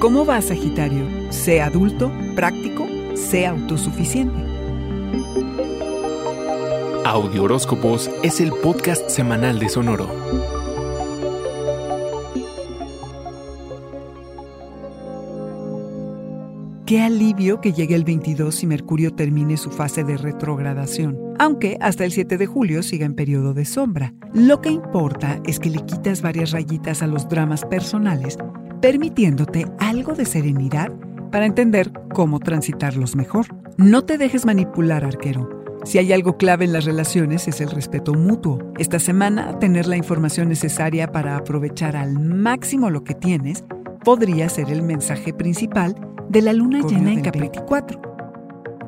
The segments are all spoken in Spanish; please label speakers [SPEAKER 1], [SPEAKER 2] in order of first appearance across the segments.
[SPEAKER 1] ¿Cómo va, Sagitario? Sé adulto, práctico, sé autosuficiente.
[SPEAKER 2] Audio Horóscopos es el podcast semanal de Sonoro.
[SPEAKER 1] Qué alivio que llegue el 22 y Mercurio termine su fase de retrogradación, aunque hasta el 7 de julio siga en periodo de sombra. Lo que importa es que le quitas varias rayitas a los dramas personales permitiéndote algo de serenidad para entender cómo transitarlos mejor. No te dejes manipular, arquero. Si hay algo clave en las relaciones es el respeto mutuo. Esta semana, tener la información necesaria para aprovechar al máximo lo que tienes podría ser el mensaje principal de la luna llena en Capricornio 4.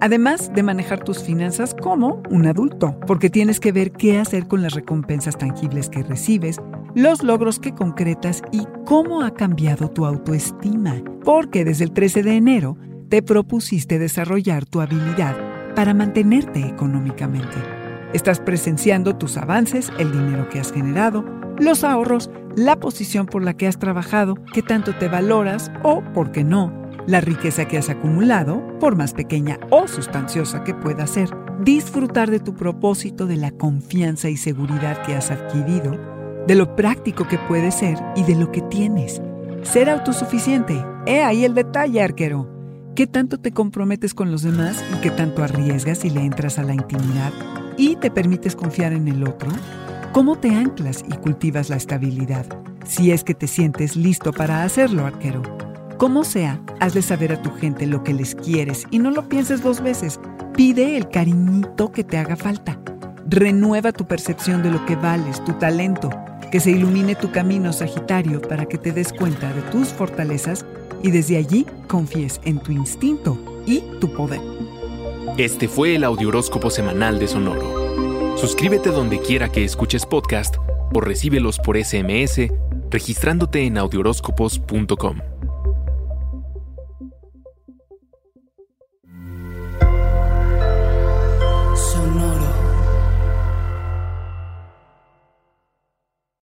[SPEAKER 1] Además de manejar tus finanzas como un adulto, porque tienes que ver qué hacer con las recompensas tangibles que recibes, los logros que concretas y cómo ha cambiado tu autoestima, porque desde el 13 de enero te propusiste desarrollar tu habilidad para mantenerte económicamente. Estás presenciando tus avances, el dinero que has generado, los ahorros, la posición por la que has trabajado, qué tanto te valoras o, por qué no, la riqueza que has acumulado, por más pequeña o sustanciosa que pueda ser. Disfrutar de tu propósito, de la confianza y seguridad que has adquirido de lo práctico que puedes ser y de lo que tienes. Ser autosuficiente. He ahí el detalle, arquero. ¿Qué tanto te comprometes con los demás y qué tanto arriesgas y le entras a la intimidad y te permites confiar en el otro? ¿Cómo te anclas y cultivas la estabilidad? Si es que te sientes listo para hacerlo, arquero. Como sea, hazle saber a tu gente lo que les quieres y no lo pienses dos veces. Pide el cariñito que te haga falta. Renueva tu percepción de lo que vales, tu talento, que se ilumine tu camino, Sagitario, para que te des cuenta de tus fortalezas y desde allí confíes en tu instinto y tu poder.
[SPEAKER 2] Este fue el Audioróscopo Semanal de Sonoro. Suscríbete donde quiera que escuches podcast o recíbelos por SMS registrándote en audioróscopos.com.